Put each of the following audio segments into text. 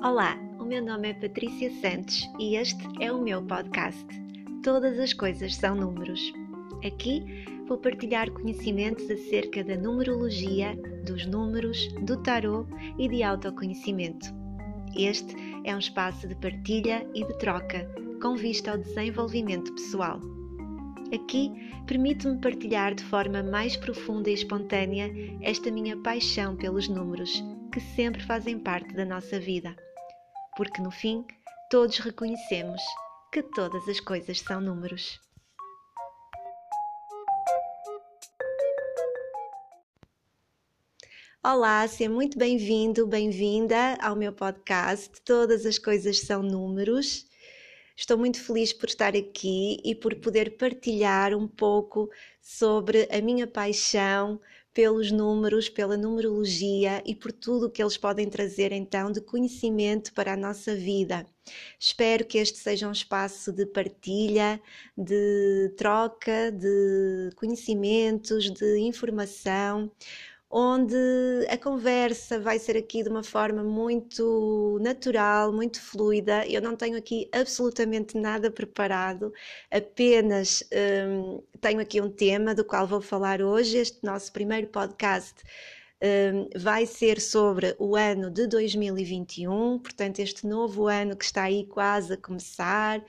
Olá, o meu nome é Patrícia Santos e este é o meu podcast. Todas as coisas são números. Aqui vou partilhar conhecimentos acerca da numerologia, dos números, do tarot e de autoconhecimento. Este é um espaço de partilha e de troca, com vista ao desenvolvimento pessoal. Aqui permito-me partilhar de forma mais profunda e espontânea esta minha paixão pelos números, que sempre fazem parte da nossa vida porque no fim todos reconhecemos que todas as coisas são números. Olá, seja muito bem-vindo, bem-vinda ao meu podcast. Todas as coisas são números. Estou muito feliz por estar aqui e por poder partilhar um pouco sobre a minha paixão pelos números, pela numerologia e por tudo o que eles podem trazer então de conhecimento para a nossa vida. Espero que este seja um espaço de partilha, de troca, de conhecimentos, de informação onde a conversa vai ser aqui de uma forma muito natural, muito fluida. Eu não tenho aqui absolutamente nada preparado, apenas hum, tenho aqui um tema do qual vou falar hoje. Este nosso primeiro podcast vai ser sobre o ano de 2021, portanto, este novo ano que está aí quase a começar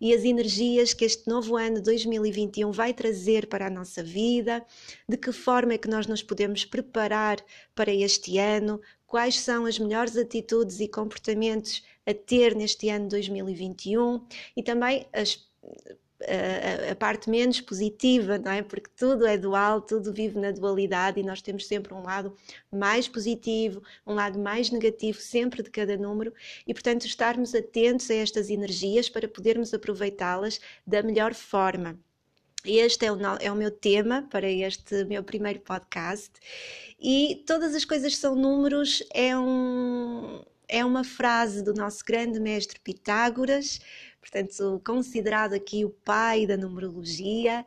e as energias que este novo ano de 2021 vai trazer para a nossa vida, de que forma é que nós nos podemos preparar para este ano, quais são as melhores atitudes e comportamentos a ter neste ano de 2021 e também as a, a, parte menos positiva, não é? Porque tudo é dual, tudo vive na dualidade e nós temos sempre um lado mais positivo, um lado mais negativo, sempre de cada número, e portanto estarmos atentos a estas energias para podermos aproveitá-las da melhor forma. Este é o, é o, meu tema para este meu primeiro podcast. E todas as coisas são números é, um, é uma frase do nosso grande mestre Pitágoras, portanto, considerado aqui o pai da numerologia,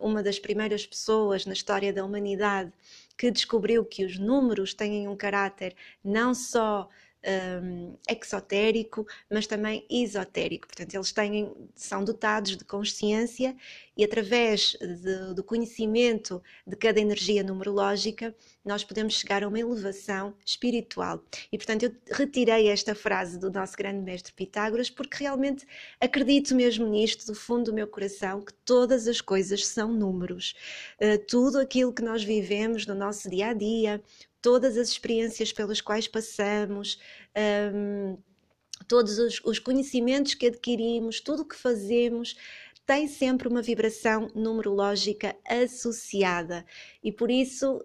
uma das primeiras pessoas na história da humanidade que descobriu que os números têm um caráter não só um, exotérico, mas também esotérico. Portanto, eles têm, são dotados de consciência e, através de, do conhecimento de cada energia numerológica, nós podemos chegar a uma elevação espiritual. E, portanto, eu retirei esta frase do nosso grande mestre Pitágoras porque realmente acredito mesmo nisto, do fundo do meu coração, que todas as coisas são números. Uh, tudo aquilo que nós vivemos no nosso dia a dia, todas as experiências pelas quais passamos, um, todos os, os, conhecimentos que adquirimos, tudo o que fazemos tem sempre uma vibração numerológica associada. E por isso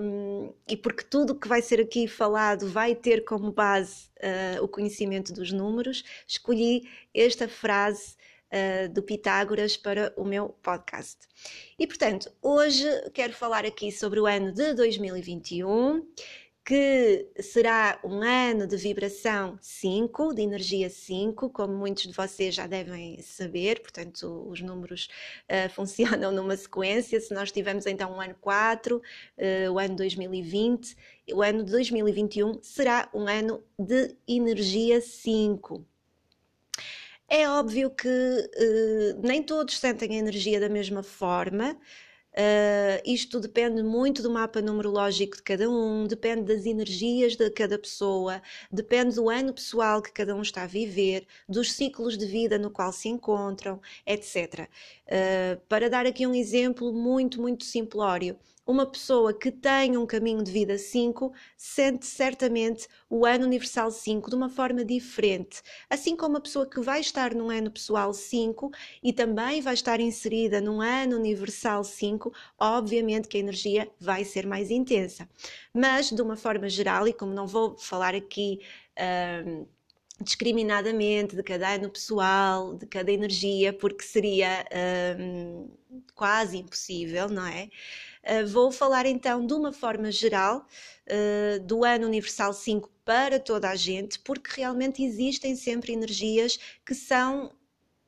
um, e porque tudo o que vai ser aqui falado vai ter como base uh, o conhecimento dos números, escolhi esta frase uh, do Pitágoras para o meu podcast. E portanto, hoje quero falar aqui sobre o ano de 2021 que será um ano de vibração 5, de energia 5, como muitos de vocês já devem saber, portanto, os números uh, funcionam numa sequência. Se nós tivermos então um ano 4, uh, o ano 2020, o ano de 2021 será um ano de energia 5. É óbvio que uh, nem todos sentem a energia da mesma forma. Uh, isto depende muito do mapa numerológico de cada um, depende das energias de cada pessoa, depende do ano pessoal que cada um está a viver, dos ciclos de vida no qual se encontram, etc. Uh, eh, para dar aqui um exemplo muito, muito simplório, uma pessoa que tem um caminho de vida 5 sente certamente o ano universal 5 de uma forma diferente. Assim como a pessoa que vai estar num ano pessoal 5 e também vai estar inserida num ano universal 5, obviamente que a energia vai ser mais intensa. Mas, de uma forma geral, e como não vou falar aqui. Um, discriminadamente de cada ano pessoal, de cada energia, porque seria um, quase impossível, não é? Uh, vou falar então de uma forma geral uh, do ano universal 5 para toda a gente, porque realmente existem sempre energias que são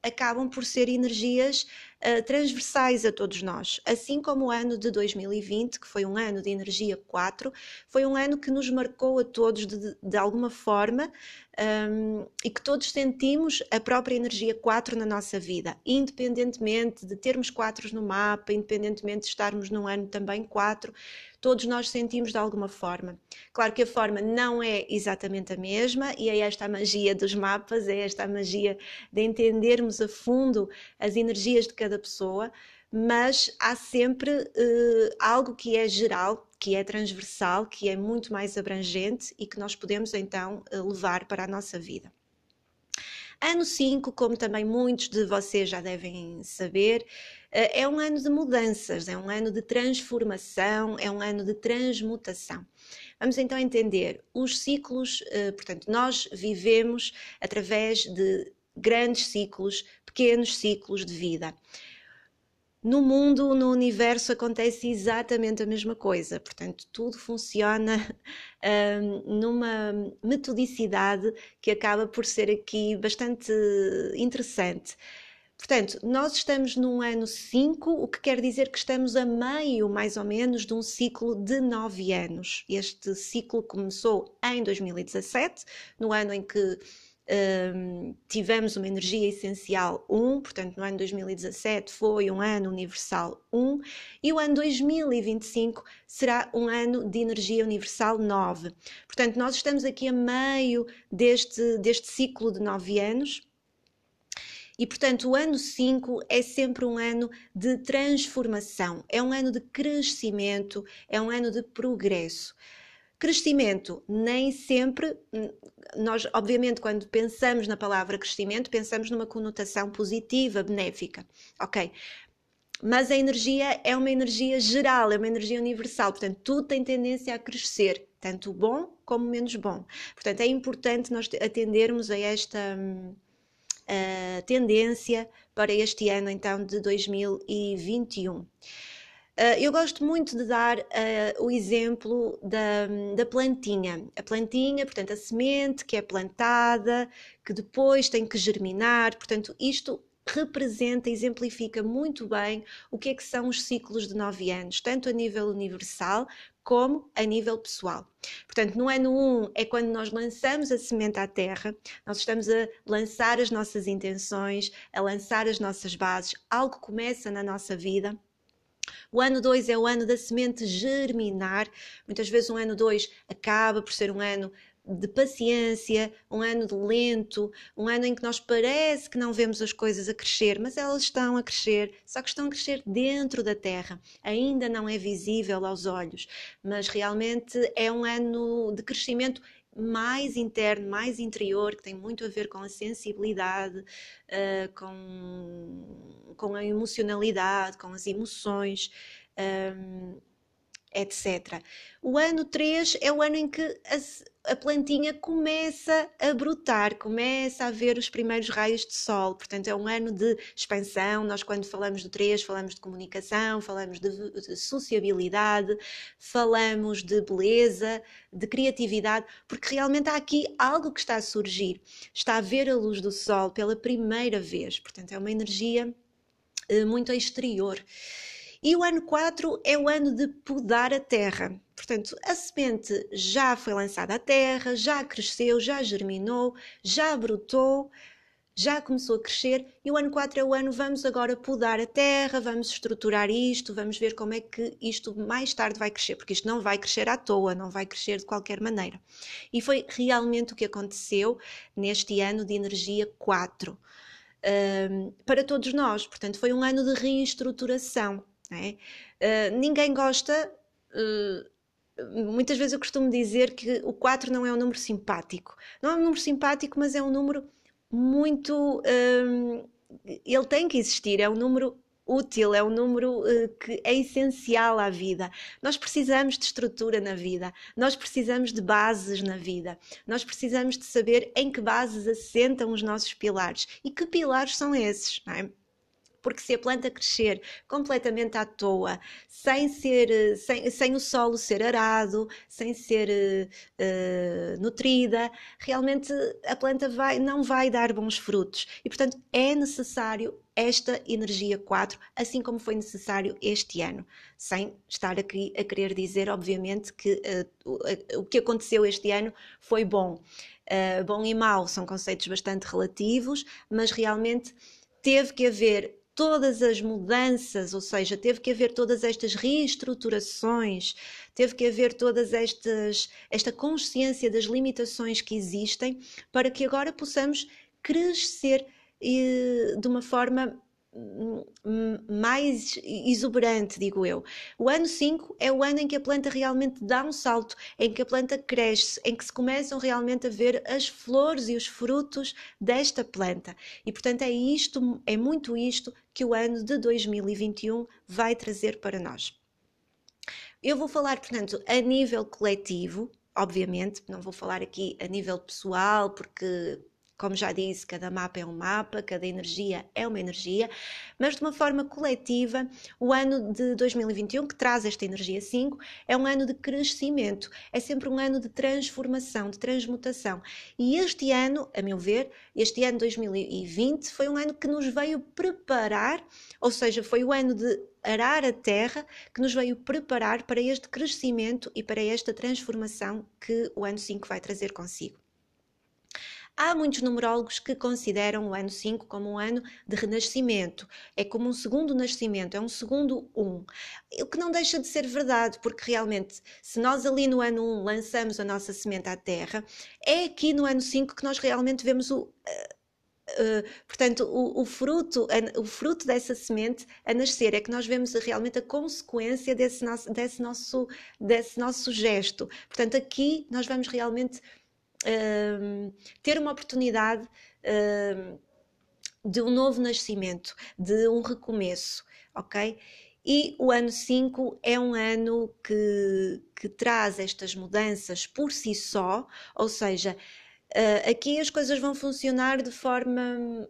acabam por ser energias uh, transversais a todos nós. Assim como o ano de 2020, que foi um ano de energia 4, foi um ano que nos marcou a todos de, de alguma forma um, e que todos sentimos a própria energia 4 na nossa vida, independentemente de termos 4 no mapa, independentemente de estarmos num ano também 4, todos nós sentimos de alguma forma. Claro que a forma não é exatamente a mesma, e é esta a magia dos mapas, é esta a magia de entendermos a fundo as energias de cada pessoa, mas há sempre uh, algo que é geral que é transversal, que é muito mais abrangente e que nós podemos então eh, levar para a nossa vida. Ano 5, como também muitos de vocês já devem saber, eh, é um ano de mudanças, é um ano de transformação, é um ano de transmutação. Vamos então entender os ciclos, eh, portanto, nós vivemos através de grandes ciclos, pequenos ciclos de vida. No mundo, no universo, acontece exatamente a mesma coisa. Portanto, tudo funciona um, numa metodicidade que acaba por ser aqui bastante interessante. Portanto, nós estamos num ano 5, o que quer dizer que estamos a meio, mais ou menos, de um ciclo de 9 anos. Este ciclo começou em 2017, no ano em que tivemos uma energia essencial 1, portanto, no ano 2017 foi um ano universal 1, e o ano 2025 será um ano de energia universal 9. Portanto, nós estamos aqui a meio deste, deste ciclo de 9 anos. E, portanto, o ano 5 é sempre um ano de transformação, é um ano de crescimento, é um ano de progresso. Crescimento, nem sempre, hum, nós, obviamente, quando pensamos na palavra crescimento, pensamos numa conotação positiva, benéfica, ok? Mas a energia é uma energia geral, é uma energia universal, portanto, tudo tem tendência a crescer, tanto bom como menos bom. Portanto, é importante nós atendermos a esta uh, tendência para este ano, então, de 2021. Uh, eu gosto muito de dar uh, o exemplo da, da plantinha. A plantinha, portanto, a semente que é plantada, que depois tem que germinar, portanto, isto representa, exemplifica muito bem o que é que são os ciclos de nove anos, tanto a nível universal como a nível pessoal. Portanto, no ano 1 é quando nós lançamos a semente à terra, nós estamos a lançar as nossas intenções, a lançar as nossas bases, algo começa na nossa vida o ano 2 é o ano da semente germinar. Muitas vezes um ano 2 acaba por ser um ano de paciência, um ano de lento, um ano em que nós parece que não vemos as coisas a crescer, mas elas estão a crescer, só que estão a crescer dentro da terra. Ainda não é visível aos olhos, mas realmente é um ano de crescimento mais interno, mais interior, que tem muito a ver com a sensibilidade, uh, com, com a emocionalidade, com as emoções. Um, etc. O ano 3 é o ano em que a, a, plantinha começa a brotar, começa a ver os primeiros raios de sol. Portanto, é um ano de expansão. Nós, quando falamos do 3, falamos de comunicação, falamos de, de sociabilidade, falamos de beleza, de criatividade, porque realmente há aqui algo que está a surgir. Está a ver a luz do sol pela primeira vez. Portanto, é uma energia eh, muito exterior. E o ano 4 é o ano de podar a terra. Portanto, a semente já foi lançada à terra, já cresceu, já germinou, já brotou, já começou a crescer. E o ano 4 é o ano, vamos agora podar a terra, vamos estruturar isto, vamos ver como é que isto mais tarde vai crescer, porque isto não vai crescer à toa, não vai crescer de qualquer maneira. E foi realmente o que aconteceu neste ano de energia 4. Um, para todos nós, portanto, foi um ano de reestruturação. É? Uh, ninguém gosta. Uh, muitas vezes eu costumo dizer que o 4 não é um número simpático. Não é um número simpático, mas é um número muito. Uh, ele tem que existir, é um número útil, é um número que é essencial à vida. Nós precisamos de estrutura na vida, nós precisamos de bases na vida, nós precisamos de saber em que bases assentam os nossos pilares e que pilares são esses, não é? Porque se a planta crescer completamente à toa, sem ser, sem, sem o solo ser arado, sem ser uh, nutrida, realmente a planta vai, não vai dar bons frutos. E portanto é necessário esta energia 4, assim como foi necessário este ano, sem estar aqui a querer dizer, obviamente, que uh, o, o que aconteceu este ano foi bom. Uh, bom e mau são conceitos bastante relativos, mas realmente teve que haver todas as mudanças, ou seja, teve que haver todas estas reestruturações, teve que haver todas estas esta consciência das limitações que existem para que agora possamos crescer e, de uma forma mais exuberante, digo eu. O ano 5 é o ano em que a planta realmente dá um salto, em que a planta cresce, em que se começam realmente a ver as flores e os frutos desta planta. E portanto é isto, é muito isto que o ano de 2021 vai trazer para nós. Eu vou falar, portanto, a nível coletivo, obviamente, não vou falar aqui a nível pessoal, porque como já disse, cada mapa é um mapa, cada energia é uma energia, mas de uma forma coletiva, o ano de 2021, que traz esta energia 5, é um ano de crescimento, é sempre um ano de transformação, de transmutação. E este ano, a meu ver, este ano 2020 foi um ano que nos veio preparar, ou seja, foi o ano de arar a terra que nos veio preparar para este crescimento e para esta transformação que o ano 5 vai trazer consigo. Há muitos numerólogos que consideram o ano 5 como um ano de renascimento, é como um segundo nascimento, é um segundo 1. Um. O que não deixa de ser verdade, porque realmente, se nós ali no ano 1 um lançamos a nossa semente à terra, é aqui no ano 5 que nós realmente vemos o. Uh, portanto, o, o, fruto, o fruto dessa semente a nascer é que nós vemos realmente a consequência desse nosso, desse nosso, desse nosso gesto. Portanto, aqui nós vamos realmente ter uma oportunidade de um novo nascimento, de um recomeço, ok? E o ano 5 é um ano que, que traz estas mudanças por si só, ou seja, uh, aqui as coisas vão funcionar de forma.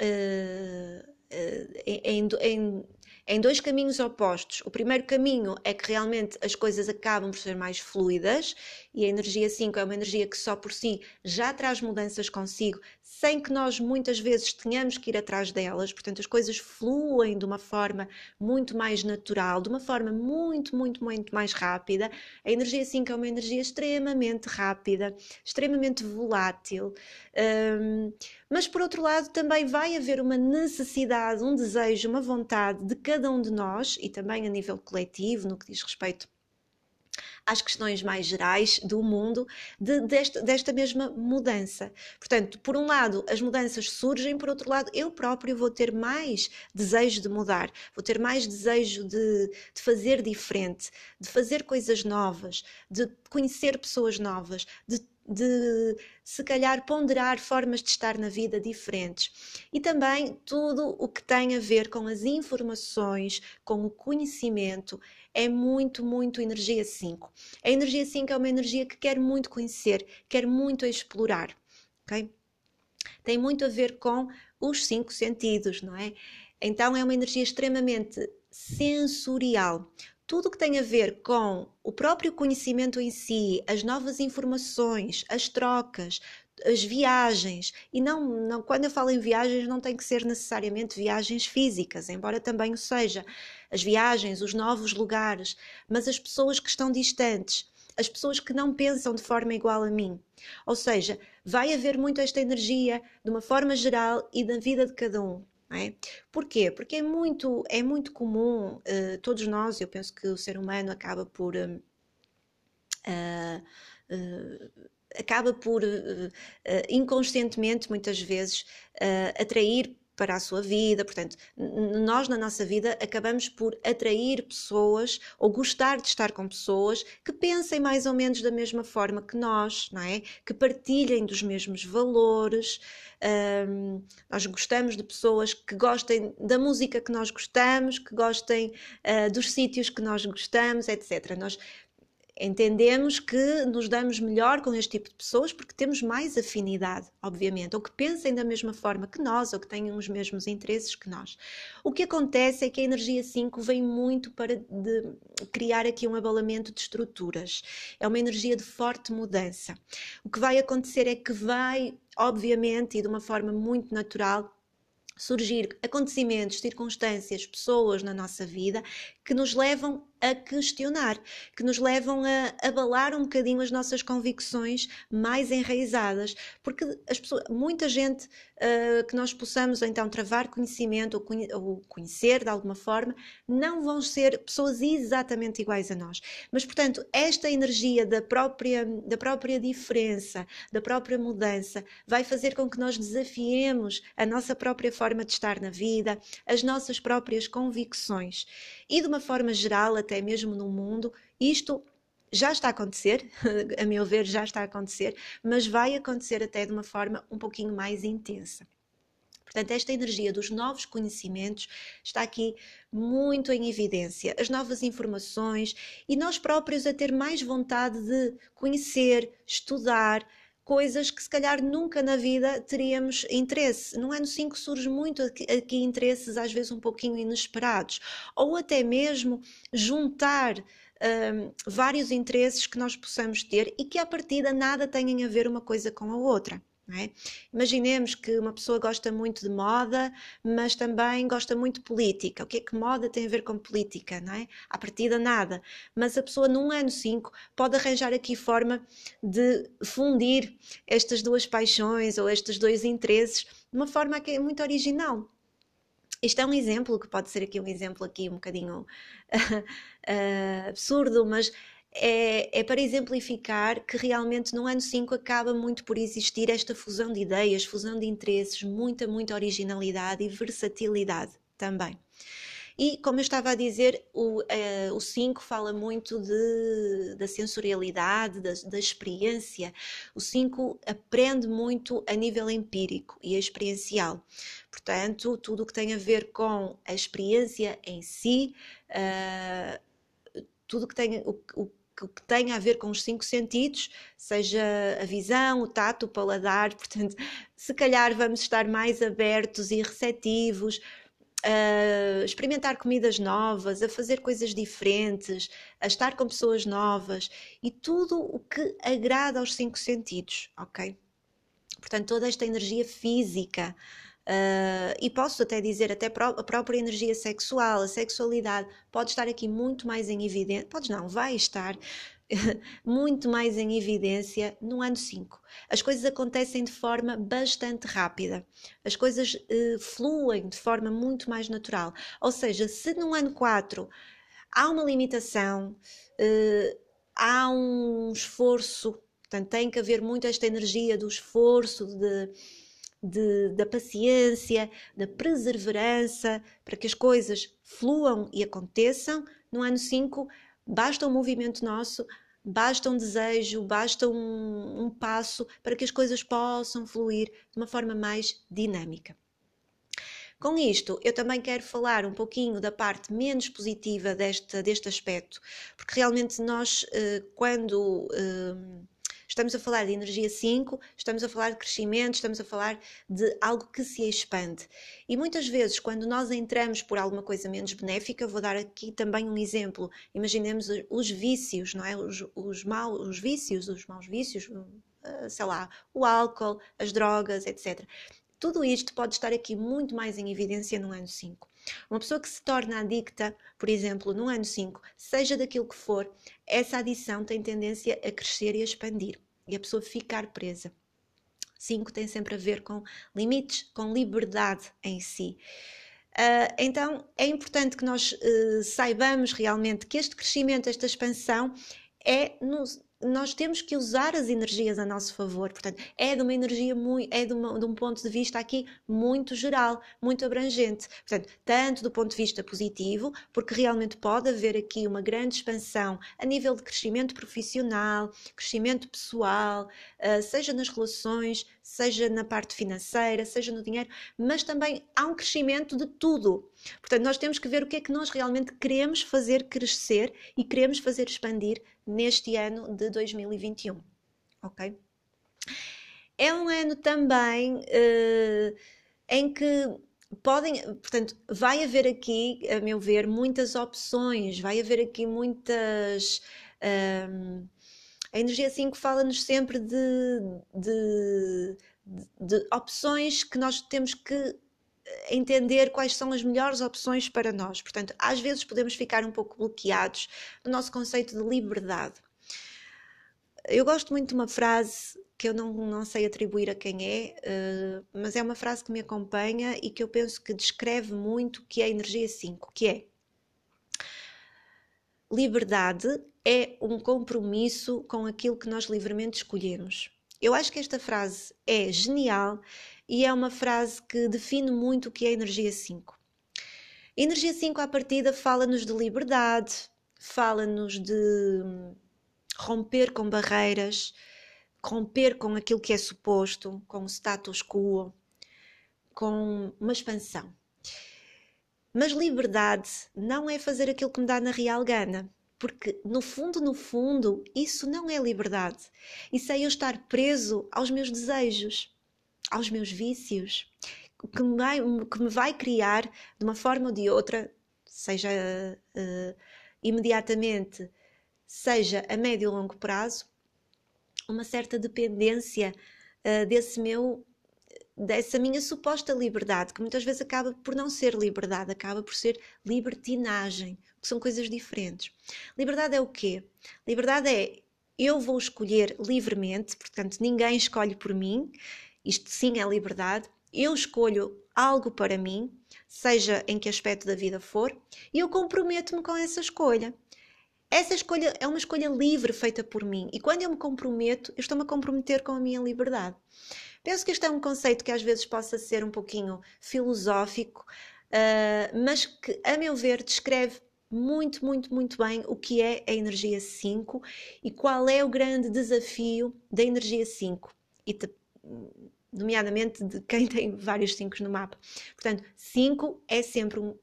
Uh, uh, em, em, em dois caminhos opostos. O primeiro caminho é que realmente as coisas acabam por ser mais fluidas e a energia 5 é uma energia que só por si já traz mudanças consigo, sem que nós muitas vezes tenhamos que ir atrás delas. Portanto, as coisas fluem de uma forma muito mais natural, de uma forma muito, muito, muito mais rápida. A energia 5 é uma energia extremamente rápida, extremamente volátil. Um, mas por outro lado, também vai haver uma necessidade, um desejo, uma vontade de cada um de nós e também a nível coletivo, no que diz respeito às questões mais gerais do mundo de, desta, desta mesma mudança. Portanto, por um lado, as mudanças surgem, por outro lado, eu próprio vou ter mais desejo de mudar, vou ter mais desejo de, de fazer diferente, de fazer coisas novas, de conhecer pessoas novas, de de se calhar ponderar formas de estar na vida diferentes e também tudo o que tem a ver com as informações, com o conhecimento, é muito, muito energia 5. A energia 5 é uma energia que quer muito conhecer, quer muito explorar, ok? Tem muito a ver com os cinco sentidos, não é? Então é uma energia extremamente sensorial tudo que tem a ver com o próprio conhecimento em si, as novas informações, as trocas, as viagens, e não, não quando eu falo em viagens não tem que ser necessariamente viagens físicas, embora também o seja, as viagens, os novos lugares, mas as pessoas que estão distantes, as pessoas que não pensam de forma igual a mim. Ou seja, vai haver muito esta energia de uma forma geral e da vida de cada um. Não é? Porquê? Porque é muito, é muito comum, uh, todos nós, eu penso que o ser humano acaba por. Uh, uh, acaba por inconscientemente muitas vezes atrair para a sua vida. Portanto, nós na nossa vida acabamos por atrair pessoas ou gostar de estar com pessoas que pensem mais ou menos da mesma forma que nós, não é? Que partilhem dos mesmos valores. Um, nós gostamos de pessoas que gostem da música que nós gostamos, que gostem uh, dos sítios que nós gostamos, etc. Nós entendemos que nos damos melhor com este tipo de pessoas porque temos mais afinidade, obviamente, ou que pensem da mesma forma que nós, ou que tenham os mesmos interesses que nós. O que acontece é que a energia 5 vem muito para criar aqui um abalamento de estruturas. É uma energia de forte mudança. O que vai acontecer é que vai, obviamente, e de uma forma muito natural, surgir acontecimentos, circunstâncias, pessoas na nossa vida que nos levam a questionar, que nos levam a abalar um bocadinho as nossas convicções mais enraizadas, porque as pessoas, muita gente uh, que nós possamos então travar conhecimento ou, conhe ou, conhecer de alguma forma, não vão ser pessoas exatamente iguais a nós. Mas, portanto, esta energia da própria, da própria diferença, da própria mudança, vai fazer com que nós desafiemos a nossa própria forma de estar na vida, as nossas próprias convicções. E de uma forma geral, até mesmo no mundo, isto já está a acontecer, a meu ver, já está a acontecer, mas vai acontecer até de uma forma um pouquinho mais intensa. Portanto, esta energia dos novos conhecimentos está aqui muito em evidência. As novas informações e nós próprios a ter mais vontade de conhecer, estudar, coisas que se calhar nunca na vida teríamos interesse. No ano 5 surge muito aqui, aqui interesses às vezes um pouquinho inesperados, ou até mesmo juntar um, vários interesses que nós possamos ter e que à partida nada tenham a ver uma coisa com a outra. É? Imaginemos que uma pessoa gosta muito de moda, mas também gosta muito de política. O que é que moda tem a ver com política? Não é? À partida, nada. Mas a pessoa, num ano 5, pode arranjar aqui forma de fundir estas duas paixões ou estes dois interesses de uma forma que é muito original. Isto é um exemplo, que pode ser aqui um exemplo aqui um bocadinho uh, absurdo, mas é, é, para exemplificar que realmente no ano 5 acaba muito por existir esta fusão de ideias, fusão de interesses, muita, muita originalidade e versatilidade também. E, como eu estava a dizer, o 5 uh, fala muito de, da sensorialidade, da, da experiência. O 5 aprende muito a nível empírico e experiencial. Portanto, tudo o que tem a ver com a experiência em si, uh, tudo que tem o, o que tem a ver com os cinco sentidos, seja a visão, o tato, o paladar, portanto, se calhar vamos estar mais abertos e receptivos a experimentar comidas novas, a fazer coisas diferentes, a estar com pessoas novas e tudo o que agrada aos cinco sentidos, ok? Portanto, toda esta energia física, Uh, e posso até dizer, até a própria energia sexual, a sexualidade pode estar aqui muito mais em evidência, pode não, vai estar muito mais em evidência no ano 5. As coisas acontecem de forma bastante rápida, as coisas uh, fluem de forma muito mais natural. Ou seja, se no ano 4 há uma limitação, uh, há um esforço, portanto, tem que haver muito esta energia do esforço, de de, da paciência, da perseverança, para que as coisas fluam e aconteçam. No ano 5, basta um movimento nosso, basta um desejo, basta um, um passo para que as coisas possam fluir de uma forma mais dinâmica. Com isto, eu também quero falar um pouquinho da parte menos positiva deste, deste aspecto, porque realmente nós, eh, quando eh, Estamos a falar de energia 5, estamos a falar de crescimento, estamos a falar de algo que se expande. E muitas vezes, quando nós entramos por alguma coisa menos benéfica, vou dar aqui também um exemplo. Imaginemos os vícios, não é? Os, os, maus, os vícios, os maus vícios, eh, sei lá, o álcool, as drogas, etc. Tudo isto pode estar aqui muito mais em evidência no ano 5. Uma pessoa que se torna adicta, por exemplo, no ano 5, seja daquilo que for, essa adição tem tendência a crescer e a expandir e a pessoa ficar presa. 5 tem sempre a ver com limites, com liberdade em si. Uh, então é importante que nós uh, saibamos realmente que este crescimento, esta expansão é no, nós temos que usar as energias a nosso favor. Portanto, é de uma energia muito, é de, uma, de, um ponto de vista aqui muito geral, muito abrangente. Portanto, tanto do ponto de vista positivo, porque realmente pode haver aqui uma grande expansão a nível de crescimento profissional, crescimento pessoal, uh, seja nas relações, seja na parte financeira, seja no dinheiro, mas também há um crescimento de tudo. Portanto, nós temos que ver o que é que nós realmente queremos fazer crescer e queremos fazer expandir neste ano de 2021. Ok? É um ano também uh, em que podem, portanto, vai haver aqui, a meu ver, muitas opções, vai haver aqui muitas. Um, a energia 5 fala-nos sempre de, de, de, opções que nós temos que entender quais são as melhores opções para nós. Portanto, às vezes podemos ficar um pouco bloqueados no nosso conceito de liberdade. Eu gosto muito de uma frase que eu não, não sei atribuir a quem é, uh, mas é uma frase que me acompanha e que eu penso que descreve muito o que é a energia 5, que é liberdade é um compromisso com aquilo que nós livremente escolhemos. Eu acho que esta frase é genial e é uma frase que define muito o que é energia 5. A energia 5 à partida fala-nos de liberdade, fala-nos de romper com barreiras, romper com aquilo que é suposto, com o status quo, com uma expansão. Mas liberdade não é fazer aquilo que me dá na real gana, porque no fundo, no fundo, isso não é liberdade. Isso é eu estar preso aos meus desejos, aos meus vícios, que me vai, que me vai criar de uma forma ou de outra, seja uh, imediatamente, seja a médio e longo prazo, uma certa dependência uh, desse meu dessa minha suposta liberdade, que muitas vezes acaba por não ser liberdade, acaba por ser libertinagem, que são coisas diferentes. Liberdade é o quê? Liberdade é eu vou escolher livremente, portanto, ninguém escolhe por mim, isto sim é liberdade. Eu escolho algo para mim, seja em que aspecto da vida for, e eu comprometo-me com essa escolha. Essa escolha é uma escolha livre feita por mim e quando eu me comprometo, eu estou-me a comprometer com a minha liberdade. Penso que este é um conceito que às vezes possa ser um pouquinho filosófico, uh, mas que, a meu ver, descreve muito, muito, muito bem o que é a energia 5 e qual é o grande desafio da energia 5. E te, nomeadamente de quem tem vários 5 no mapa. Portanto, 5 é sempre um,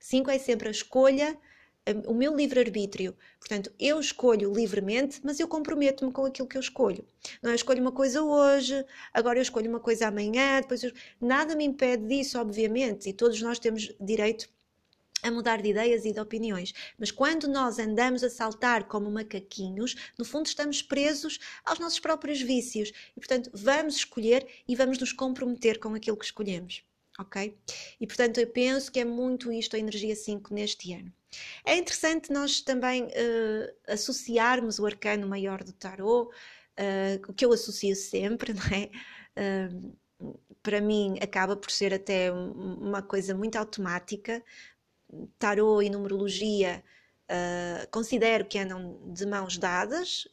5 uh, é sempre a escolha o meu livre-arbítrio. Portanto, eu escolho livremente, mas eu comprometo-me com aquilo que eu escolho. Não é eu escolho uma coisa hoje, agora eu escolho uma coisa amanhã, depois eu... nada me impede disso, obviamente, e todos nós temos direito a mudar de ideias e de opiniões. Mas quando nós andamos a saltar como macaquinhos, no fundo estamos presos aos nossos próprios vícios. E, portanto, vamos escolher e vamos nos comprometer com aquilo que escolhemos. Ok? E, portanto, eu penso que é muito isto a energia 5 neste ano. É interessante nós também uh, associarmos o arcano maior do tarot, uh, o que eu associo sempre, não é? Uh, para mim acaba por ser até uma coisa muito automática. Tarot e numerologia considero que andam de mãos dadas,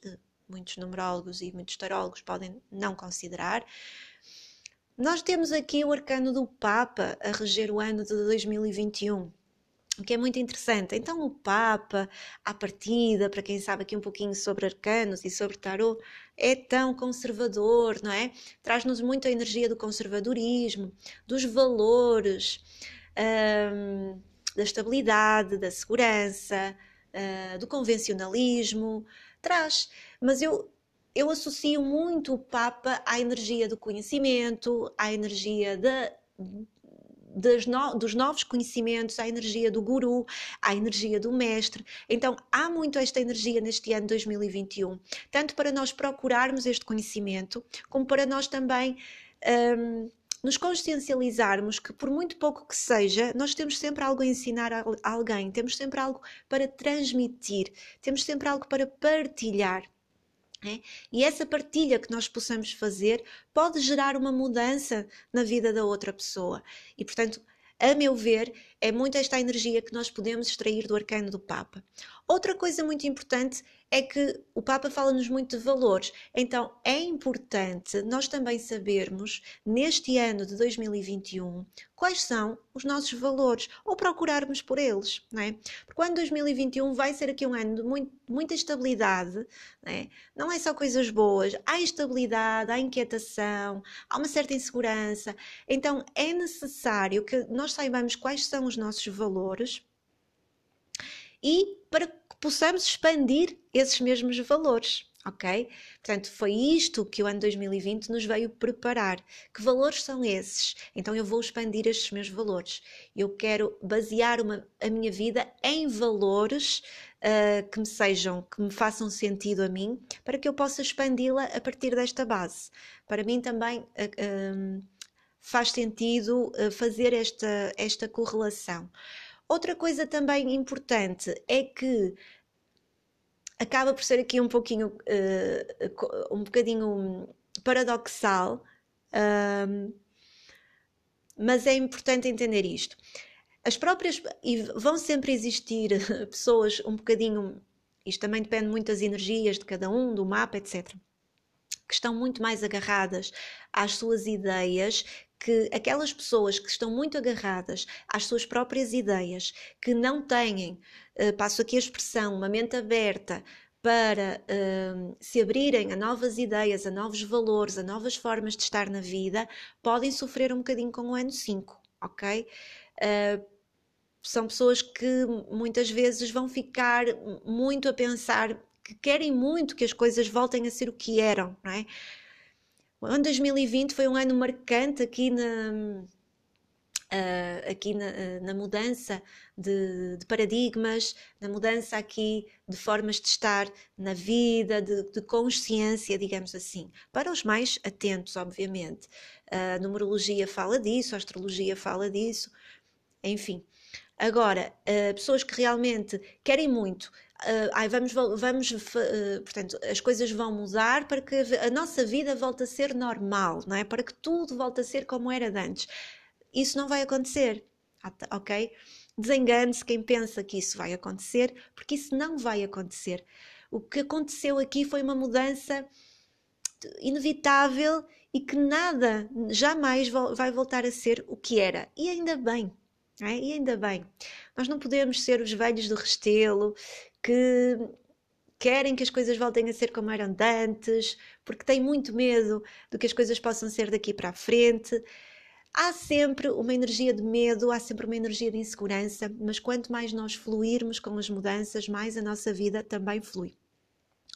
muitos numerólogos e muitos tarólogos podem não considerar. Nós temos aqui o arcano do Papa a reger o ano de 2021 o que é muito interessante. Então, o Papa, à partida, para quem sabe aqui um pouquinho sobre arcanos e sobre tarot, é tão conservador, não é? Traz-nos muito a energia do conservadorismo, dos valores, hum, da estabilidade, da segurança, uh, do convencionalismo. Traz. Mas eu, eu associo muito o Papa à energia do conhecimento, à energia da no, dos novos conhecimentos, à energia do guru, à energia do mestre. Então há muito esta energia neste ano 2021, tanto para nós procurarmos este conhecimento, como para nós também. Um, nos consciencializarmos que, por muito pouco que seja, nós temos sempre algo a ensinar a alguém, temos sempre algo para transmitir, temos sempre algo para partilhar. É? E essa partilha que nós possamos fazer pode gerar uma mudança na vida da outra pessoa. E, portanto, a meu ver, é muito esta energia que nós podemos extrair do arcano do Papa. Outra coisa muito importante é que o Papa fala-nos muito de valores. Então é importante nós também sabermos, neste ano de 2021, quais são os nossos valores ou procurarmos por eles. Não é? Porque o ano 2021 vai ser aqui um ano de muito, muita estabilidade, não é? não é só coisas boas, há instabilidade, há inquietação, há uma certa insegurança. Então é necessário que nós saibamos quais são os nossos valores e para que possamos expandir esses mesmos valores, ok? Portanto, foi isto que o ano 2020 nos veio preparar. Que valores são esses? Então eu vou expandir estes meus valores. Eu quero basear uma, a minha vida em valores uh, que me sejam, que me façam sentido a mim, para que eu possa expandi-la a partir desta base. Para mim também uh, faz sentido fazer esta, esta correlação. Outra coisa também importante é que acaba por ser aqui um pouquinho, uh, um bocadinho paradoxal, mas é importante entender isto. As próprias, e vão sempre existir pessoas um bocadinho, isto também depende muito das energias de cada um, do mapa, etc., que estão muito mais agarradas às suas ideias que aquelas pessoas que estão muito agarradas às suas próprias ideias, que não têm, uh, passo aqui a expressão, uma mente aberta para uh, se abrirem a novas ideias, a novos valores, a novas formas de estar na vida, podem sofrer um bocadinho com o ano 5, ok? Uh, são pessoas que muitas vezes vão ficar muito a pensar que querem muito que as coisas voltem a ser o que eram, não é? O ano 2020 foi um ano marcante aqui na, Uh, aqui na, uh, na, mudança de, de, paradigmas, na mudança aqui de formas de estar na vida, de, de consciência, digamos assim. Para os mais atentos, obviamente. A numerologia fala disso, a astrologia fala disso, enfim. Agora, uh, pessoas que realmente querem muito uh, ai, vamos, vamos uh, portanto, as coisas vão mudar para que a nossa vida volte a ser normal, não é? Para que tudo volte a ser como era antes. Isso não vai acontecer, ok? Desengane-se quem pensa que isso vai acontecer, porque isso não vai acontecer. O que aconteceu aqui foi uma mudança inevitável e que nada jamais vai voltar a ser o que era. E ainda bem, é? E ainda bem, nós não podemos ser os velhos do restelo que querem que as coisas voltem a ser como eram antes, porque têm muito medo do que as coisas possam ser daqui para a frente. Há sempre uma energia de medo, há sempre uma energia de insegurança, mas quanto mais nós fluirmos com as mudanças, mais a nossa vida também flui.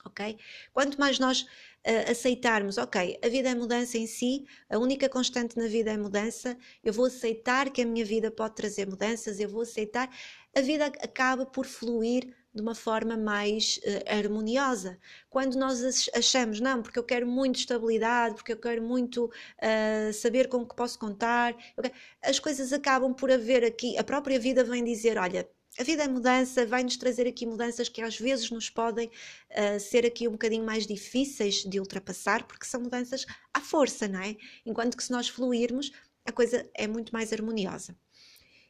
Ok? Quanto mais nós uh, aceitarmos, ok, a vida é mudança em si, a única constante na vida é mudança, eu vou aceitar que a minha vida pode trazer mudanças, eu vou aceitar, a vida acaba por fluir de uma forma mais uh, harmoniosa. Quando nós achamos, não, porque eu quero muito estabilidade, porque eu quero muito uh, saber com o que posso contar, quero... as coisas acabam por haver aqui, a própria vida vem dizer: olha, a vida é mudança, vai-nos trazer aqui mudanças que às vezes nos podem uh, ser aqui um bocadinho mais difíceis de ultrapassar, porque são mudanças à força, não é? Enquanto que se nós fluirmos, a coisa é muito mais harmoniosa.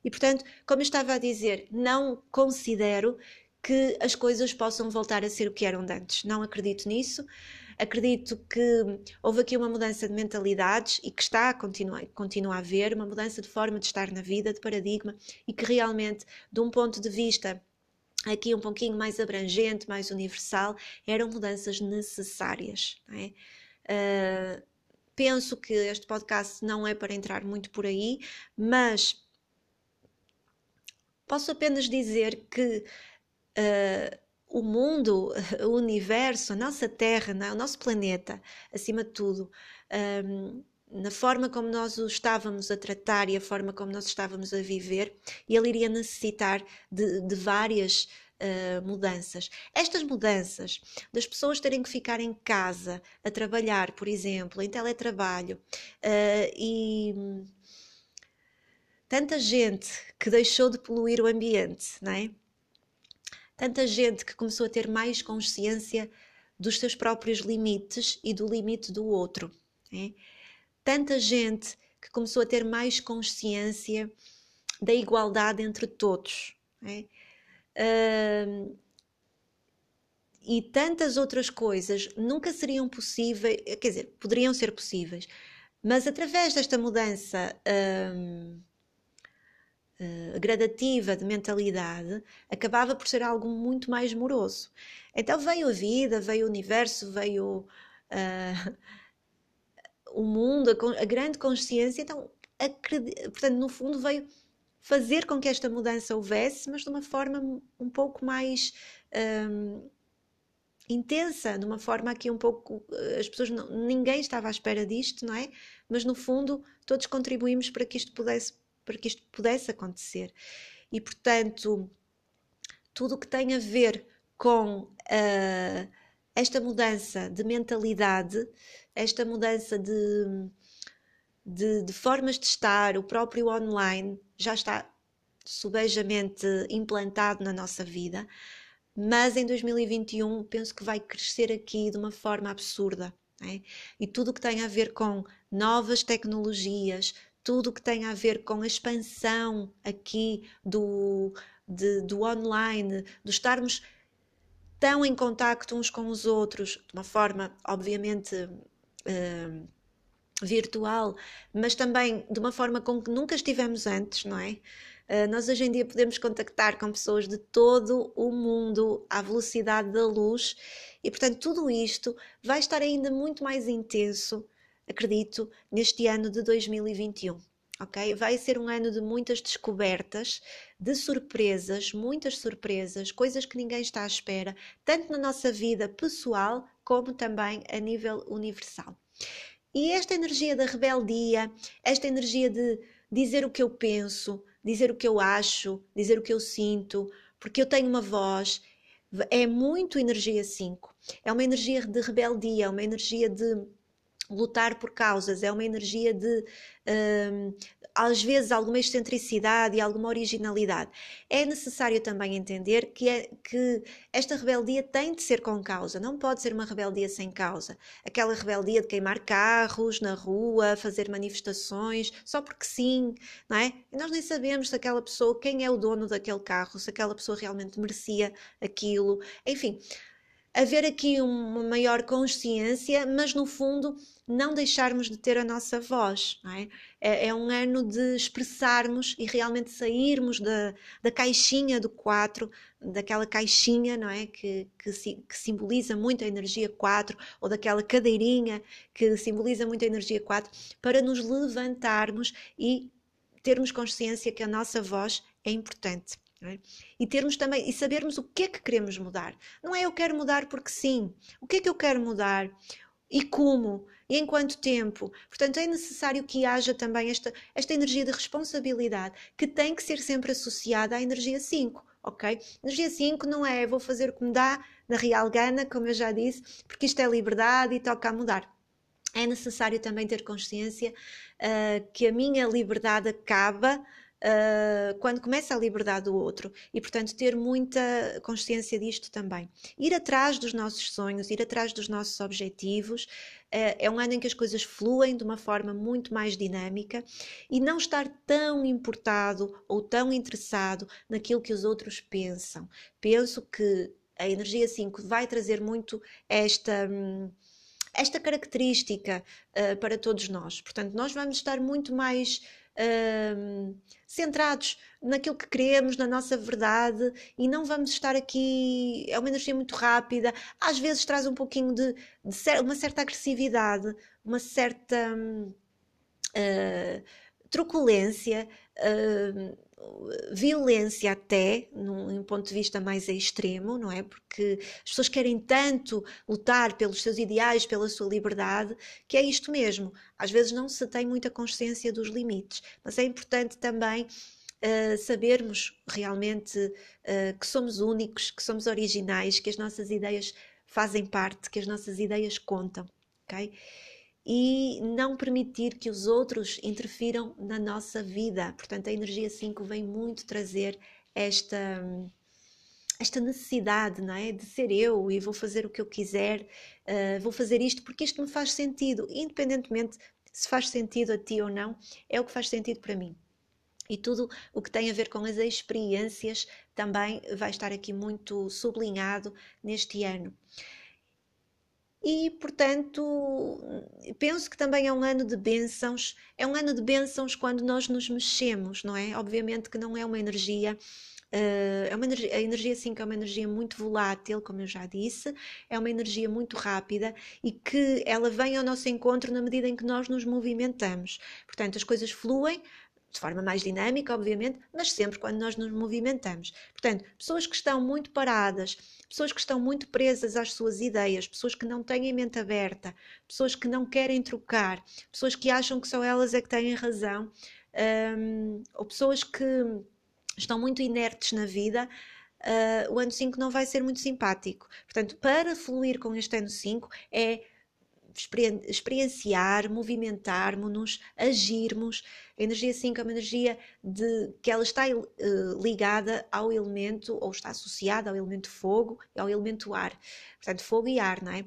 E portanto, como eu estava a dizer, não considero que as coisas possam voltar a ser o que eram antes. Não acredito nisso. Acredito que houve aqui uma mudança de mentalidades e que está a continuar, continua a haver uma mudança de forma de estar na vida, de paradigma e que realmente, de um ponto de vista aqui um pouquinho mais abrangente, mais universal, eram mudanças necessárias. É? Uh, penso que este podcast não é para entrar muito por aí, mas posso apenas dizer que uh, o mundo, o universo, a nossa Terra, é? o nosso planeta, acima de tudo, um, na forma como nós o estávamos a tratar e a forma como nós estávamos a viver, ele iria necessitar de, de várias uh, mudanças. Estas mudanças, das pessoas terem que ficar em casa a trabalhar, por exemplo, em teletrabalho, uh, e tanta gente que deixou de poluir o ambiente, não é? tanta gente que começou a ter mais consciência dos seus próprios limites e do limite do outro. É? Tanta gente que começou a ter mais consciência da igualdade entre todos. É? Uh, e tantas outras coisas nunca seriam possíveis, quer dizer, poderiam ser possíveis, mas através desta mudança uh, gradativa de mentalidade, acabava por ser algo muito mais moroso. Então veio a vida, veio o universo, veio uh, o mundo, a, a, grande consciência. Então, portanto, no fundo, veio fazer com que esta mudança houvesse, mas de uma forma um pouco mais um, intensa, de uma forma que um pouco eh, as pessoas não, ninguém estava à espera disto, não é? Mas no fundo todos contribuímos para que isto pudesse para que isto pudesse acontecer. E portanto, tudo o que tem a ver com uh, esta mudança de mentalidade, esta mudança de, de, de, formas de estar, o próprio online já está subejamente implantado na nossa vida, mas em 2021 penso que vai crescer aqui de uma forma absurda. É? E tudo o que tem a ver com novas tecnologias, tudo o que tem a ver com a expansão aqui do, de, do online, de estarmos tão em contacto uns com os outros, de uma forma, obviamente, uh, virtual, mas também de uma forma com que nunca estivemos antes, não é? Uh, nós hoje em dia podemos contactar com pessoas de todo o mundo à velocidade da luz e, portanto, tudo isto vai estar ainda muito mais intenso, acredito, neste ano de 2021 ok? Vai ser um ano de muitas descobertas, de surpresas, muitas surpresas, coisas que ninguém está à espera, tanto na nossa vida pessoal como também a nível universal. E esta energia da rebeldia, esta energia de dizer o que eu penso, dizer o que eu acho, dizer o que eu sinto, porque eu tenho uma voz, é muito energia 5. É uma energia de rebeldia, é uma energia de lutar por causas, é uma energia de, um, às vezes, alguma excentricidade e alguma originalidade. É necessário também entender que, é, que esta rebeldia tem de ser com causa, não pode ser uma rebeldia sem causa. Aquela rebeldia de queimar carros na rua, fazer manifestações, só porque sim, não é? E nós nem sabemos se aquela pessoa, quem é o dono daquele carro, se aquela pessoa realmente merecia aquilo, enfim haver aqui uma maior consciência, mas no fundo não deixarmos de ter a nossa voz. É? É, é? um ano de expressarmos e realmente sairmos da, da caixinha do 4, daquela caixinha não é? que, que, que simboliza muito a energia 4, ou daquela cadeirinha que simboliza muito a energia 4, para nos levantarmos e termos consciência que a nossa voz é importante. É? E termos também e sabermos o que é que queremos mudar. Não é eu quero mudar porque sim. O que é que eu quero mudar? E como? E em quanto tempo? Portanto, é necessário que haja também esta, esta energia de responsabilidade que tem que ser sempre associada à energia 5, ok? Energia 5 não é vou fazer o que me dá na real gana, como eu já disse, porque isto é liberdade e toca a mudar. É necessário também ter consciência uh, que a minha liberdade acaba uh, quando começa a liberdade do outro e, portanto, ter muita consciência disto também. Ir atrás dos nossos sonhos, ir atrás dos nossos objetivos. Uh, é um ano em que as coisas fluem de uma forma muito mais dinâmica e não estar tão importado ou tão interessado naquilo que os outros pensam. Penso que a energia 5 vai trazer muito esta. Hum, esta característica uh, para todos nós. Portanto, nós vamos estar muito mais centrados naquilo que queremos, na nossa verdade e não vamos estar aqui. É uma energia muito rápida, às vezes traz um pouquinho de, de uma certa agressividade, uma certa. Uh, truculência, uh, violência até, num, ponto de vista mais extremo, não é? Porque as pessoas querem tanto lutar pelos seus ideais, pela sua liberdade, que é isto mesmo. Às vezes não se tem muita consciência dos limites, mas é importante também uh, sabermos realmente uh, que somos únicos, que somos originais, que as nossas ideias fazem parte, que as nossas ideias contam, ok? E não permitir que os outros interfiram na nossa vida. Portanto, a energia 5 vem muito trazer esta esta necessidade, não é, de ser eu e vou fazer o que eu quiser, uh, vou fazer isto porque isto me faz sentido, independentemente se faz sentido a ti ou não, é o que faz sentido para mim. E tudo o que tem a ver com as experiências também vai estar aqui muito sublinhado neste ano. E, portanto, penso que também é um ano de bênçãos. É um ano de bênçãos quando nós nos mexemos, não é? Obviamente que não é uma energia Uh, é uma energia, a energia 5 é uma energia muito volátil, como eu já disse, é uma energia muito rápida e que ela vem ao nosso encontro na medida em que nós nos movimentamos. Portanto, as coisas fluem de forma mais dinâmica, obviamente, mas sempre quando nós nos movimentamos. Portanto, pessoas que estão muito paradas, pessoas que estão muito presas às suas ideias, pessoas que não têm a mente aberta, pessoas que não querem trocar, pessoas que acham que só elas é que têm razão, um, ou pessoas que estão muito inertes na vida, uh, o ano 5 não vai ser muito simpático. Portanto, para fluir com este ano 5 é experienciar, movimentarmos-nos, agirmos. A energia 5 é uma energia de, que ela está uh, ligada ao elemento, ou está associada ao elemento fogo e ao elemento ar. Portanto, fogo e ar, não é?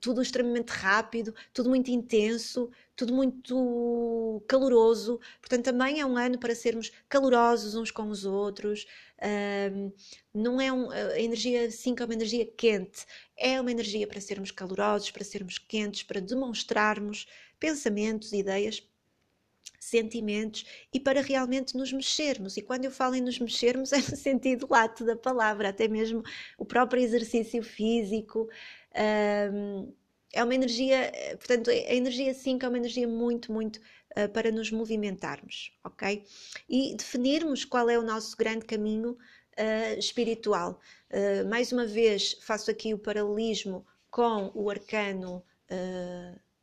Tudo extremamente rápido, tudo muito intenso, tudo muito caloroso. Portanto, também é um ano para sermos calorosos uns com os outros. Um, não é um, a energia 5 é uma energia quente, é uma energia para sermos calorosos, para sermos quentes, para demonstrarmos pensamentos, ideias, sentimentos e para realmente nos mexermos. E quando eu falo em nos mexermos, é no sentido lato da palavra, até mesmo o próprio exercício físico. Um, é uma energia, eh, portanto, a energia 5 é uma energia muito, muito uh, para nos movimentarmos, ok? E definirmos qual é o nosso grande caminho uh, espiritual. Uh, mais uma vez, faço aqui o paralelismo com o arcano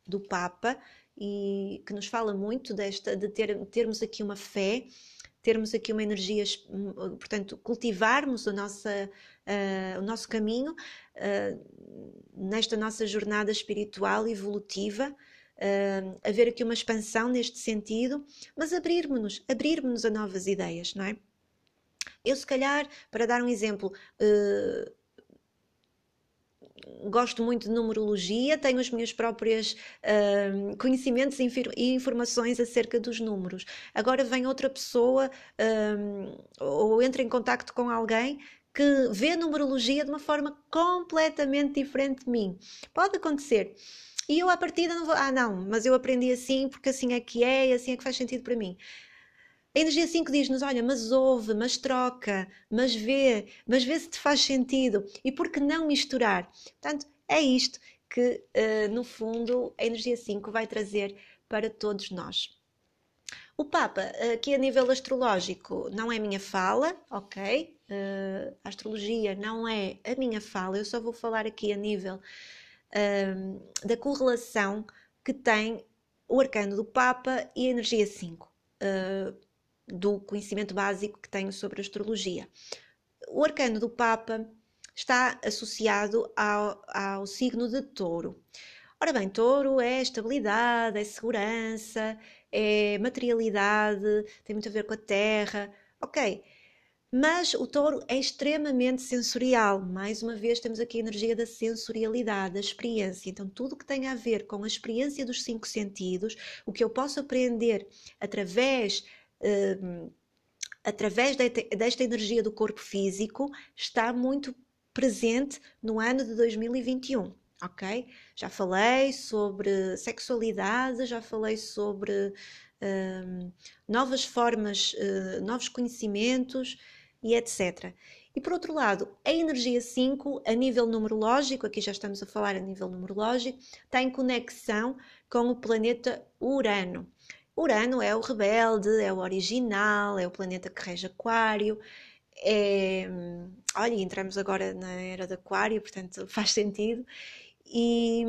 do Papa, e que nos fala muito desta, de ter, termos aqui uma fé, termos aqui uma energia, portanto, cultivarmos a nossa, uh, o nosso caminho uh, nesta nossa jornada espiritual evolutiva, uh, haver aqui uma expansão neste sentido, mas abrirmos-nos, abrirmos-nos a novas ideias, não é? Eu, se calhar, para dar um exemplo, uh, gosto muito de numerologia, tenho os meus próprios uh, conhecimentos e informações acerca dos números. Agora vem outra pessoa uh, ou entra em contato com alguém que vê numerologia de uma forma completamente diferente de mim. Pode acontecer. E eu à partida não vou, ah não, mas eu aprendi assim porque assim é que é e assim é que faz sentido para mim. A energia 5 diz-nos: olha, mas ouve, mas troca, mas vê, mas vê se te faz sentido. E por que não misturar? Portanto, é isto que, uh, no fundo, a energia 5 vai trazer para todos nós. O Papa, aqui a nível astrológico, não é minha fala, ok? Uh, a astrologia não é a minha fala, eu só vou falar aqui a nível uh, da correlação que tem o arcano do Papa e a energia 5. Uh, do conhecimento básico que tenho sobre astrologia. O arcano do Papa está associado ao, ao signo de Touro. Ora bem, Touro é estabilidade, é segurança, é materialidade, tem muito a ver com a terra, ok. Mas o touro é extremamente sensorial. Mais uma vez, temos aqui a energia da sensorialidade, da experiência. Então, tudo que tem a ver com a experiência dos cinco sentidos, o que eu posso aprender através uh, através desta energia do corpo físico, está muito presente no ano de 2021. Ok? Já falei sobre sexualidade, já falei sobre uh, novas formas, uh, novos conhecimentos e etc. E por outro lado, a energia 5, a nível numerológico, aqui já estamos a falar a nível numerológico, tem conexão com o planeta Urano. Urano é o rebelde, é o original, é o planeta que rege Aquário. É... Olha, entramos agora na era de Aquário, portanto faz sentido. E,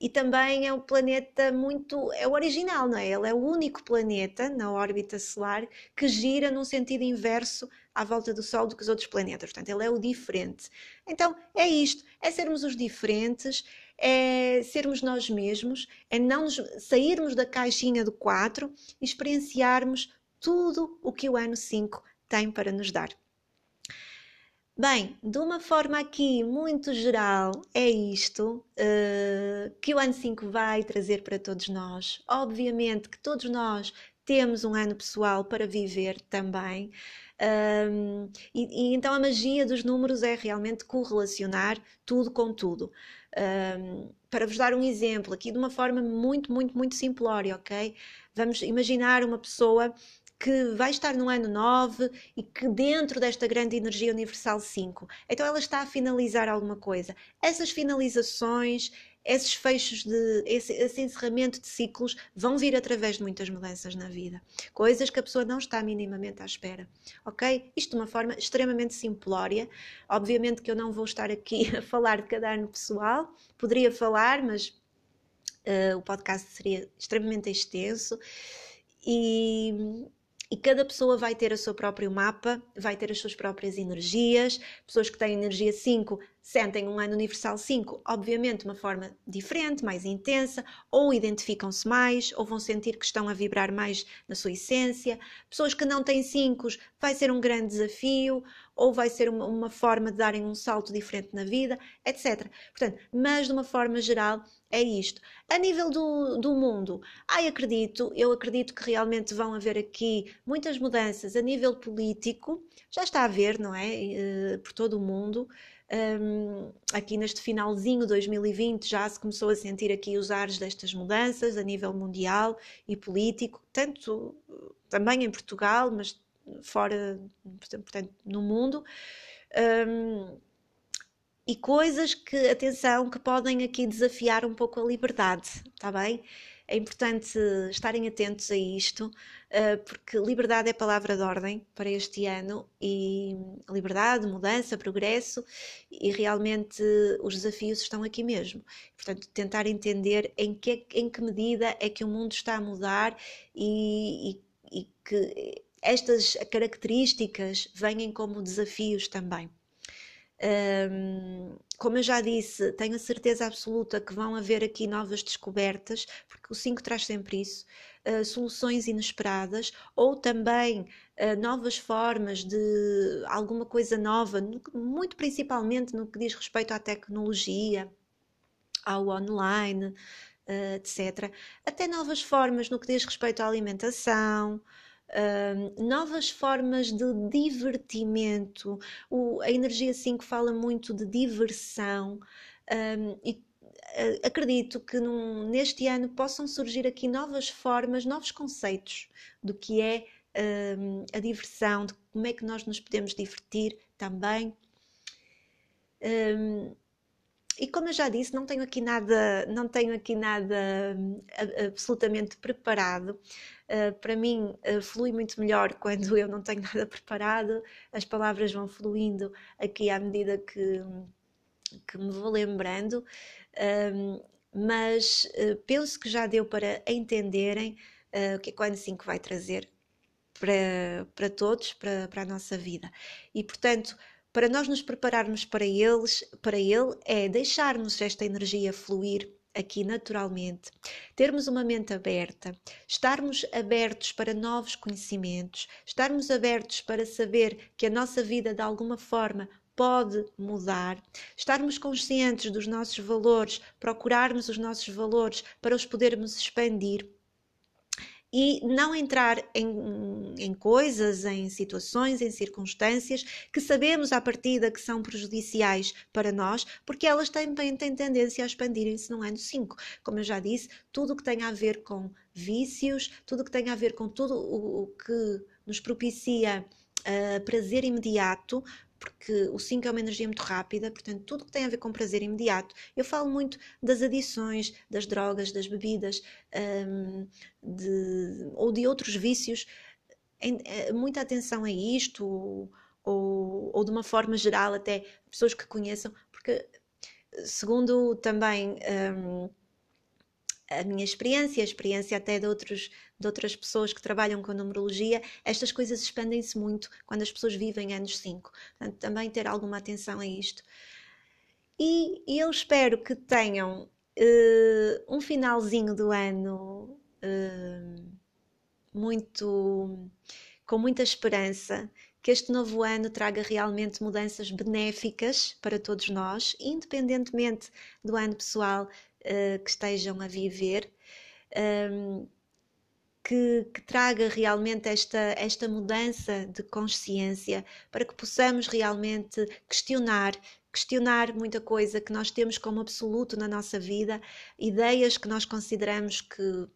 e, também é um planeta muito. é o original, não é? Ele é o único planeta na órbita solar que gira num sentido inverso à volta do Sol do que os outros planetas. Portanto, ele é o diferente. Então, é isto: é sermos os diferentes, é sermos nós mesmos, é não nos, sairmos da caixinha do 4 e experienciarmos tudo o que o ano 5 tem para nos dar. Bem, de uma forma aqui muito geral, é isto uh, que o ano 5 vai trazer para todos nós. Obviamente que todos nós temos um ano pessoal para viver também. Um, e, e, então a magia dos números é realmente correlacionar tudo com tudo. Um, para vos dar um exemplo, aqui de uma forma muito, muito, muito simplória, ok? Vamos imaginar uma pessoa que vai estar no ano 9 e que dentro desta grande energia universal 5. Então ela está a finalizar alguma coisa. Essas finalizações, esses fechos de esse, esse, encerramento de ciclos vão vir através de muitas mudanças na vida, coisas que a pessoa não está minimamente à espera, ok? Isto de uma forma extremamente simplória. Obviamente que eu não vou estar aqui a falar de cada ano pessoal, poderia falar, mas uh, o podcast seria extremamente extenso. E, e cada pessoa vai ter o seu próprio mapa, vai ter as suas próprias energias. Pessoas que têm energia 5 sentem um ano universal 5, obviamente, de uma forma diferente, mais intensa, ou identificam-se mais, ou vão sentir que estão a vibrar mais na sua essência. Pessoas que não têm 5 vai ser um grande desafio, ou vai ser uma, uma forma de darem um salto diferente na vida, etc. Portanto, mas de uma forma geral, é isto. A nível do, do mundo, ai, acredito, eu acredito que realmente vão haver aqui muitas mudanças a nível político, já está a haver, não é? Uh, por todo o mundo. Um, aqui neste finalzinho de 2020 já se começou a sentir aqui os ares destas mudanças a nível mundial e político, tanto também em Portugal, mas fora, portanto, no mundo. Um, e coisas que, atenção, que podem aqui desafiar um pouco a liberdade, está bem? É importante estarem atentos a isto, eh, porque liberdade é palavra de ordem para este ano e liberdade, mudança, progresso e realmente os desafios estão aqui mesmo. Portanto, tentar entender em que, em que medida é que o mundo está a mudar e, e, e que estas características vêm como desafios também. Um, como eu já disse, tenho a certeza absoluta que vão haver aqui novas descobertas, porque o 5 traz sempre isso, uh, soluções inesperadas ou também uh, novas formas de alguma coisa nova, muito principalmente no que diz respeito à tecnologia, ao online, uh, etc. Até novas formas no que diz respeito à alimentação, novas formas de divertimento. O, a energia 5 fala muito de diversão um, e uh, acredito que num, neste ano possam surgir aqui novas formas, novos conceitos do que é um, a diversão, de como é que nós nos podemos divertir também. Um, e como eu já disse, não tenho aqui nada, não tenho aqui nada hum, absolutamente preparado. Uh, para mim, uh, flui muito melhor quando eu não tenho nada preparado, as palavras vão fluindo aqui à medida que, que me vou lembrando, uh, mas ah, penso que já deu para entenderem o que é que o ano 5 vai trazer para, para todos, para, para a nossa vida. E portanto, para nós nos prepararmos para eles, para ele, é deixarmos esta energia fluir aqui naturalmente, termos uma mente aberta, estarmos abertos para novos conhecimentos, estarmos abertos para saber que a nossa vida de alguma forma pode mudar, estarmos conscientes dos nossos valores, procurarmos os nossos valores para os podermos expandir e não entrar em, em, coisas, em situações, em circunstâncias que sabemos à partida que são prejudiciais para nós, porque elas também têm tendência a expandirem-se no ano 5. Como eu já disse, tudo o que tem a ver com vícios, tudo o que tem a ver com tudo o, o que nos propicia uh, prazer imediato, porque o 5 é uma energia muito rápida, portanto, tudo que tem a ver com prazer imediato. Eu falo muito das adições, das drogas, das bebidas um, de, ou de outros vícios. Em, é, muita atenção a isto, ou, ou, ou, de uma forma geral, até pessoas que conheçam, porque, segundo também. Um, a minha experiência, a experiência até de, outros, de outras pessoas que trabalham com numerologia, estas coisas expandem-se muito quando as pessoas vivem anos 5. Portanto, também ter alguma atenção a isto. E, e eu espero que tenham uh, um finalzinho do ano uh, muito com muita esperança que este novo ano traga realmente mudanças benéficas para todos nós, independentemente do ano pessoal uh, que estejam a viver, um, ehm, que, que, traga realmente esta, esta mudança de consciência para que possamos realmente questionar, questionar muita coisa que nós temos como absoluto na nossa vida, ideias que nós consideramos que,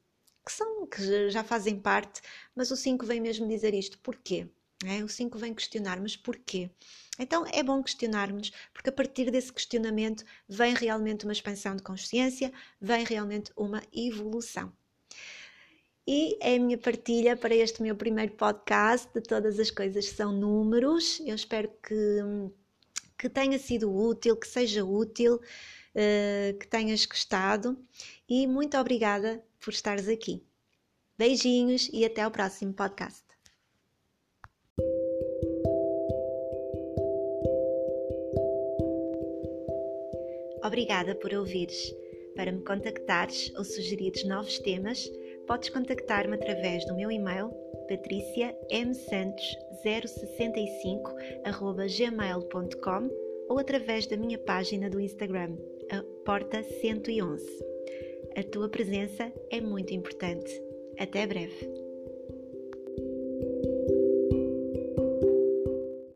que são que já fazem parte, mas o 5 vem mesmo dizer isto. Porquê? É, o 5 vem questionar, mas porquê? Então é bom questionarmos, porque a partir desse questionamento vem realmente uma expansão de consciência, vem realmente uma evolução. E é a minha partilha para este meu primeiro podcast de Todas as Coisas São Números. Eu espero que, que tenha sido útil, que seja útil, uh, que tenhas gostado e muito obrigada por estares aqui. Beijinhos e até ao próximo podcast. Obrigada por ouvires. Para me contactares ou sugerires novos temas, podes contactar-me através do meu e-mail patriciamsantos065@gmail.com ou através da minha página do Instagram, a Porta 111. A tua presença é muito importante. Até breve.